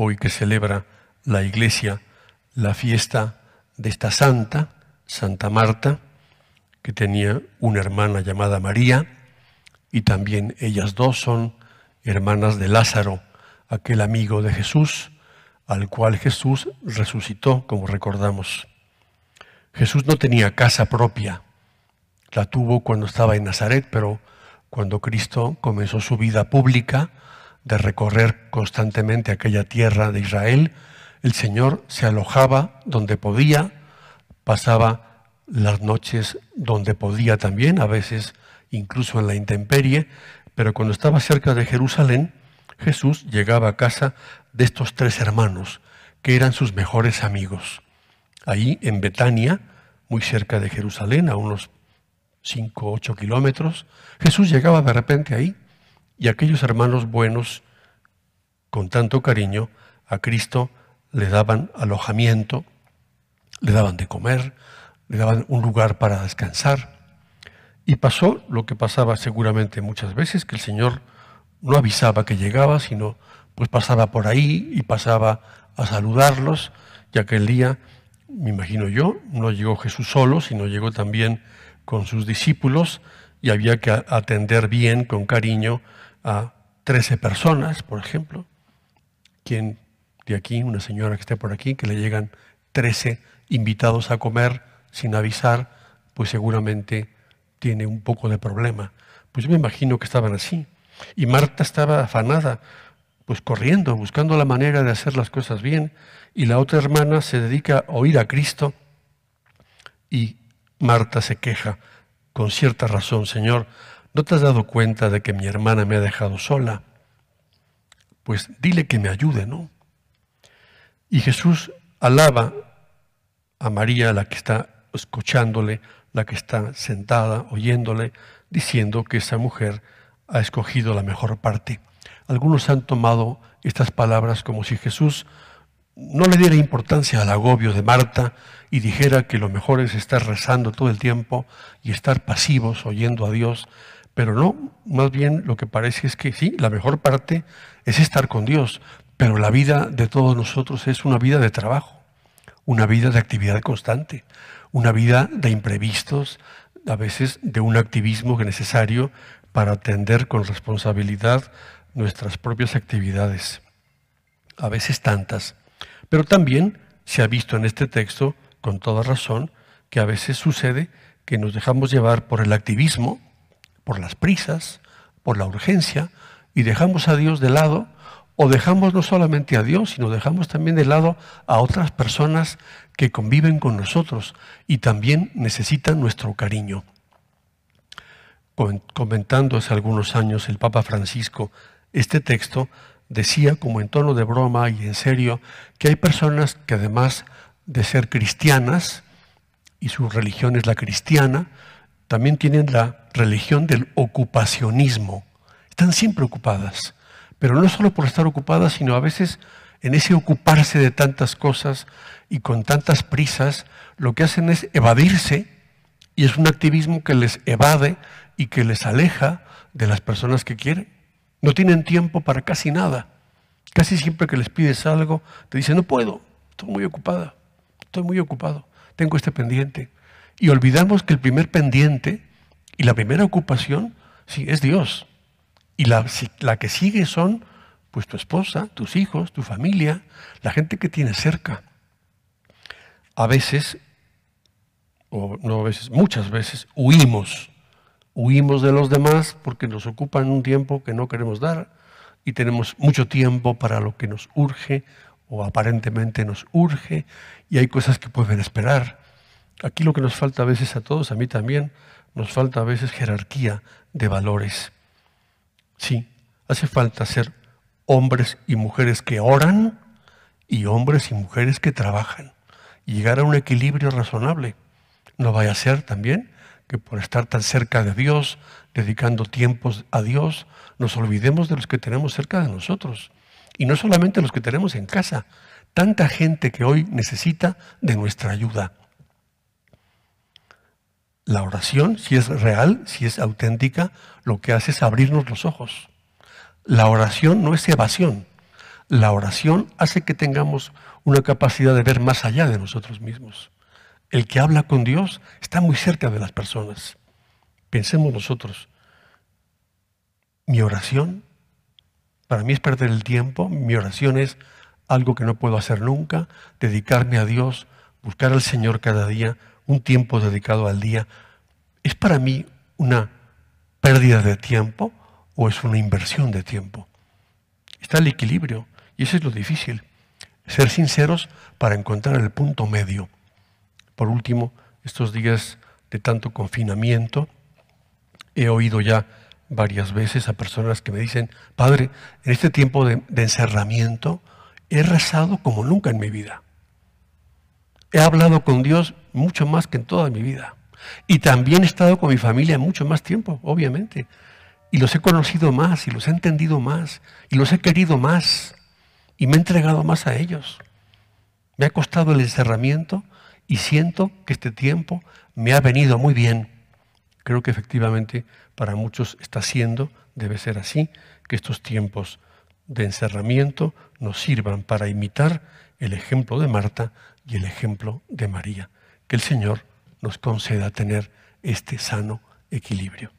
hoy que celebra la iglesia la fiesta de esta santa, Santa Marta, que tenía una hermana llamada María, y también ellas dos son hermanas de Lázaro, aquel amigo de Jesús, al cual Jesús resucitó, como recordamos. Jesús no tenía casa propia, la tuvo cuando estaba en Nazaret, pero cuando Cristo comenzó su vida pública de recorrer constantemente aquella tierra de Israel, el Señor se alojaba donde podía, pasaba las noches donde podía también, a veces incluso en la intemperie, pero cuando estaba cerca de Jerusalén, Jesús llegaba a casa de estos tres hermanos, que eran sus mejores amigos. Ahí en Betania, muy cerca de Jerusalén, a unos 5 o 8 kilómetros, Jesús llegaba de repente ahí y aquellos hermanos buenos, con tanto cariño, a Cristo le daban alojamiento, le daban de comer, le daban un lugar para descansar. Y pasó lo que pasaba seguramente muchas veces, que el Señor no avisaba que llegaba, sino pues pasaba por ahí y pasaba a saludarlos, ya que el día, me imagino yo, no llegó Jesús solo, sino llegó también con sus discípulos y había que atender bien, con cariño, a 13 personas, por ejemplo. Quien de aquí, una señora que esté por aquí, que le llegan 13 invitados a comer sin avisar, pues seguramente tiene un poco de problema. Pues yo me imagino que estaban así. Y Marta estaba afanada, pues corriendo, buscando la manera de hacer las cosas bien. Y la otra hermana se dedica a oír a Cristo y Marta se queja con cierta razón, Señor, ¿no te has dado cuenta de que mi hermana me ha dejado sola? Pues dile que me ayude, ¿no? Y Jesús alaba a María, la que está escuchándole, la que está sentada, oyéndole, diciendo que esa mujer ha escogido la mejor parte. Algunos han tomado estas palabras como si Jesús no le diera importancia al agobio de Marta y dijera que lo mejor es estar rezando todo el tiempo y estar pasivos oyendo a Dios, pero no, más bien lo que parece es que sí, la mejor parte es estar con Dios, pero la vida de todos nosotros es una vida de trabajo, una vida de actividad constante, una vida de imprevistos, a veces de un activismo necesario para atender con responsabilidad nuestras propias actividades, a veces tantas. Pero también se ha visto en este texto, con toda razón, que a veces sucede que nos dejamos llevar por el activismo, por las prisas, por la urgencia, y dejamos a Dios de lado, o dejamos no solamente a Dios, sino dejamos también de lado a otras personas que conviven con nosotros y también necesitan nuestro cariño. Comentando hace algunos años el Papa Francisco este texto, decía como en tono de broma y en serio que hay personas que además de ser cristianas, y su religión es la cristiana, también tienen la religión del ocupacionismo. Están siempre ocupadas, pero no solo por estar ocupadas, sino a veces en ese ocuparse de tantas cosas y con tantas prisas, lo que hacen es evadirse y es un activismo que les evade y que les aleja de las personas que quieren. No tienen tiempo para casi nada. Casi siempre que les pides algo, te dicen, no puedo, estoy muy ocupada, estoy muy ocupado, tengo este pendiente. Y olvidamos que el primer pendiente y la primera ocupación, sí, es Dios. Y la, la que sigue son, pues, tu esposa, tus hijos, tu familia, la gente que tienes cerca. A veces, o no a veces, muchas veces, huimos huimos de los demás porque nos ocupan un tiempo que no queremos dar y tenemos mucho tiempo para lo que nos urge o aparentemente nos urge y hay cosas que pueden esperar. Aquí lo que nos falta a veces a todos, a mí también, nos falta a veces jerarquía de valores. Sí, hace falta ser hombres y mujeres que oran y hombres y mujeres que trabajan llegar a un equilibrio razonable. No vaya a ser también que por estar tan cerca de Dios, dedicando tiempos a Dios, nos olvidemos de los que tenemos cerca de nosotros. Y no solamente los que tenemos en casa, tanta gente que hoy necesita de nuestra ayuda. La oración, si es real, si es auténtica, lo que hace es abrirnos los ojos. La oración no es evasión. La oración hace que tengamos una capacidad de ver más allá de nosotros mismos. El que habla con Dios está muy cerca de las personas. Pensemos nosotros, mi oración, para mí es perder el tiempo, mi oración es algo que no puedo hacer nunca, dedicarme a Dios, buscar al Señor cada día, un tiempo dedicado al día, ¿es para mí una pérdida de tiempo o es una inversión de tiempo? Está el equilibrio y eso es lo difícil, ser sinceros para encontrar el punto medio. Por último, estos días de tanto confinamiento, he oído ya varias veces a personas que me dicen, Padre, en este tiempo de, encerramiento he rezado como nunca en mi vida. He hablado con Dios mucho más que en toda mi vida. Y también he estado con mi familia mucho más tiempo, obviamente. Y los he conocido más, y los he entendido más, y los he querido más, y me he entregado más a ellos. Me ha costado el encerramiento y siento que este tiempo me ha venido muy bien. Creo que efectivamente para muchos está siendo, debe ser así, que estos tiempos de encerramiento nos sirvan para imitar el ejemplo de Marta y el ejemplo de María. Que el Señor nos conceda tener este sano equilibrio.